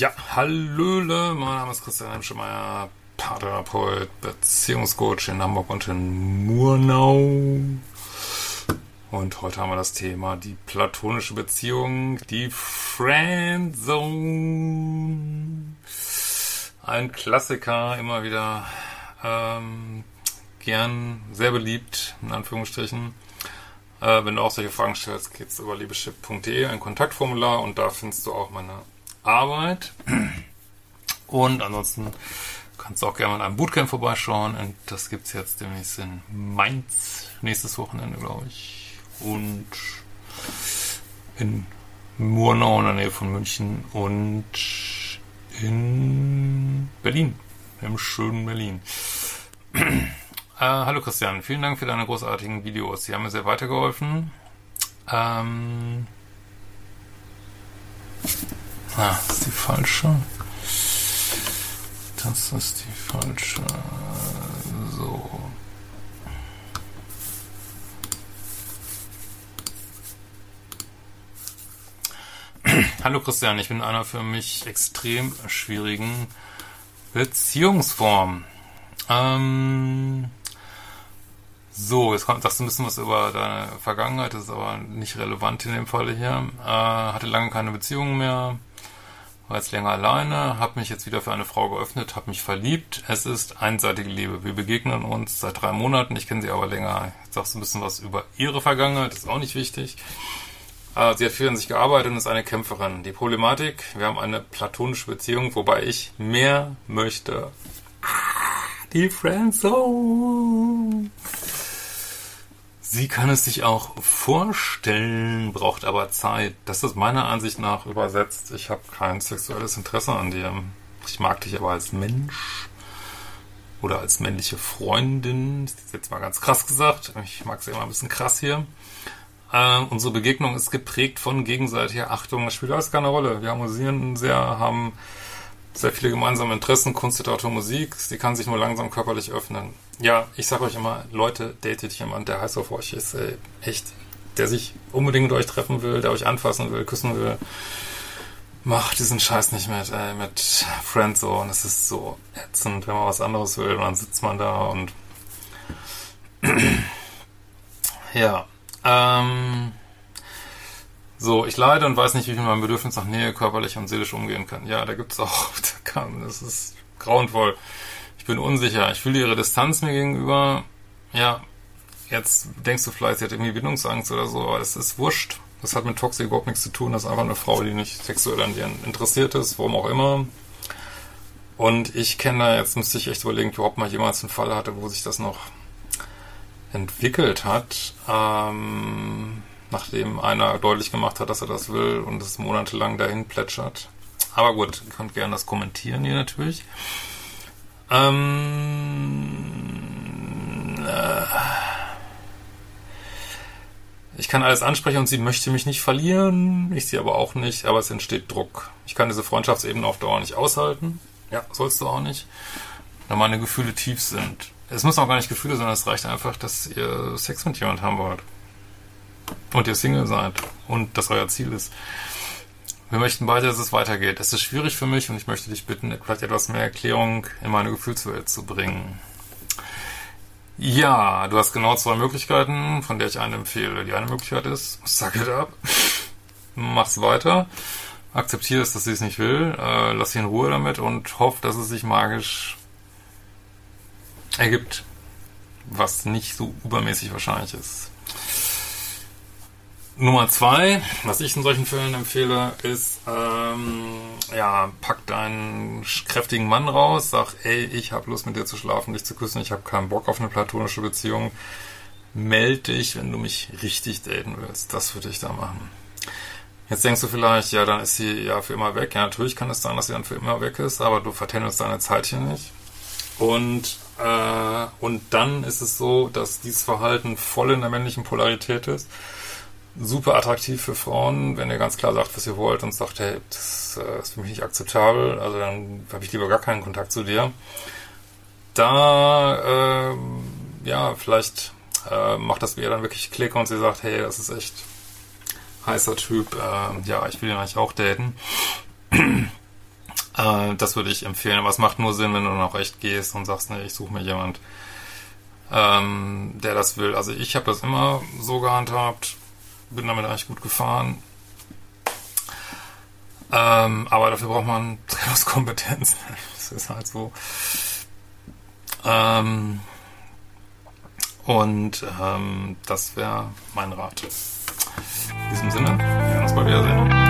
Ja, Hallöle, mein Name ist Christian Hemschemeyer, Paartherapeut, Beziehungscoach in Hamburg und in Murnau. Und heute haben wir das Thema die platonische Beziehung, die Friendzone. Ein Klassiker, immer wieder ähm, gern, sehr beliebt, in Anführungsstrichen. Äh, wenn du auch solche Fragen stellst, geht's über liebeschip.de, ein Kontaktformular und da findest du auch meine Arbeit. Und ansonsten kannst du auch gerne mal einem Bootcamp vorbeischauen. Und das gibt es jetzt demnächst in Mainz, nächstes Wochenende, glaube ich. Und in Murnau in der Nähe von München und in Berlin, im schönen Berlin. äh, hallo Christian, vielen Dank für deine großartigen Videos. Sie haben mir sehr weitergeholfen. Ähm, Ah, das ist die falsche. Das ist die falsche. So. Hallo Christian, ich bin in einer für mich extrem schwierigen Beziehungsform. Ähm, so, jetzt kommt, sagst du ein bisschen was über deine Vergangenheit, das ist aber nicht relevant in dem Falle hier. Äh, hatte lange keine Beziehungen mehr, war jetzt länger alleine, habe mich jetzt wieder für eine Frau geöffnet, habe mich verliebt. Es ist einseitige Liebe. Wir begegnen uns seit drei Monaten, ich kenne sie aber länger. Jetzt sagst du ein bisschen was über ihre Vergangenheit, ist auch nicht wichtig. Äh, sie hat viel an sich gearbeitet und ist eine Kämpferin. Die Problematik, wir haben eine platonische Beziehung, wobei ich mehr möchte. Die Friendzone. Sie kann es sich auch vorstellen, braucht aber Zeit. Das ist meiner Ansicht nach übersetzt. Ich habe kein sexuelles Interesse an dir. Ich mag dich aber als Mensch oder als männliche Freundin. Das ist jetzt mal ganz krass gesagt. Ich mag es immer ein bisschen krass hier. Äh, unsere Begegnung ist geprägt von gegenseitiger Achtung. Das spielt alles keine Rolle. Wir harmonisieren sehr, haben sehr viele gemeinsame Interessen, Kunst, Literatur, Musik. Sie kann sich nur langsam körperlich öffnen. Ja, ich sage euch immer, Leute, datet jemand, der heiß auf euch ist, ey, echt, der sich unbedingt mit euch treffen will, der euch anfassen will, küssen will. Macht diesen Scheiß nicht mit, ey, mit Friendzone. Es ist so ätzend, wenn man was anderes will, und dann sitzt man da und ja, ähm, so, ich leide und weiß nicht, wie ich mit meinem Bedürfnis nach Nähe körperlich und seelisch umgehen kann. Ja, da gibt's auch, das ist grauenvoll. Ich bin unsicher. Ich fühle ihre Distanz mir gegenüber. Ja, jetzt denkst du vielleicht, sie hat irgendwie Bindungsangst oder so, aber es ist wurscht. Das hat mit Toxic überhaupt nichts zu tun. Das ist einfach eine Frau, die nicht sexuell an dir interessiert ist, warum auch immer. Und ich kenne da, jetzt müsste ich echt überlegen, ob ich überhaupt mal jemals einen Fall hatte, wo sich das noch entwickelt hat. Ähm, nachdem einer deutlich gemacht hat, dass er das will und es monatelang dahin plätschert. Aber gut, ihr könnt gerne das kommentieren hier natürlich. Ähm, äh, ich kann alles ansprechen und sie möchte mich nicht verlieren, ich sie aber auch nicht, aber es entsteht Druck. Ich kann diese Freundschaftsebene auf Dauer nicht aushalten. Ja, sollst du auch nicht. Wenn meine Gefühle tief sind. Es müssen auch gar nicht Gefühle sein, es reicht einfach, dass ihr Sex mit jemand haben wollt und ihr Single seid und das euer Ziel ist. Wir möchten beide, dass es weitergeht. Es ist schwierig für mich und ich möchte dich bitten, vielleicht etwas mehr Erklärung in meine Gefühlswelt zu bringen. Ja, du hast genau zwei Möglichkeiten, von der ich eine empfehle. Die eine Möglichkeit ist, suck it up, mach's weiter, akzeptiere es, dass sie es nicht will, äh, lass sie in Ruhe damit und hoff, dass es sich magisch ergibt, was nicht so übermäßig wahrscheinlich ist. Nummer zwei, was ich in solchen Fällen empfehle, ist, ähm, ja, pack deinen kräftigen Mann raus, sag, ey, ich habe Lust mit dir zu schlafen, dich zu küssen, ich habe keinen Bock auf eine platonische Beziehung. Meld dich, wenn du mich richtig daten willst. Das würde ich da machen. Jetzt denkst du vielleicht, ja, dann ist sie ja für immer weg. Ja, natürlich kann es sein, dass sie dann für immer weg ist, aber du vertändelst deine Zeit hier nicht. Und, äh, und dann ist es so, dass dieses Verhalten voll in der männlichen Polarität ist super attraktiv für Frauen, wenn ihr ganz klar sagt, was ihr wollt und sagt, hey, das äh, ist für mich nicht akzeptabel, also dann habe ich lieber gar keinen Kontakt zu dir. Da, äh, ja, vielleicht äh, macht das ihr dann wirklich Klick und sie sagt, hey, das ist echt heißer Typ, äh, ja, ich will ihn eigentlich auch daten. äh, das würde ich empfehlen, aber es macht nur Sinn, wenn du dann auch echt gehst und sagst, nee, ich suche mir jemand, ähm, der das will. Also ich habe das immer so gehandhabt, bin damit eigentlich gut gefahren. Ähm, aber dafür braucht man Trainingskompetenz. Das ist halt so. Ähm, und ähm, das wäre mein Rat. In diesem Sinne, wir werden uns bald wiedersehen.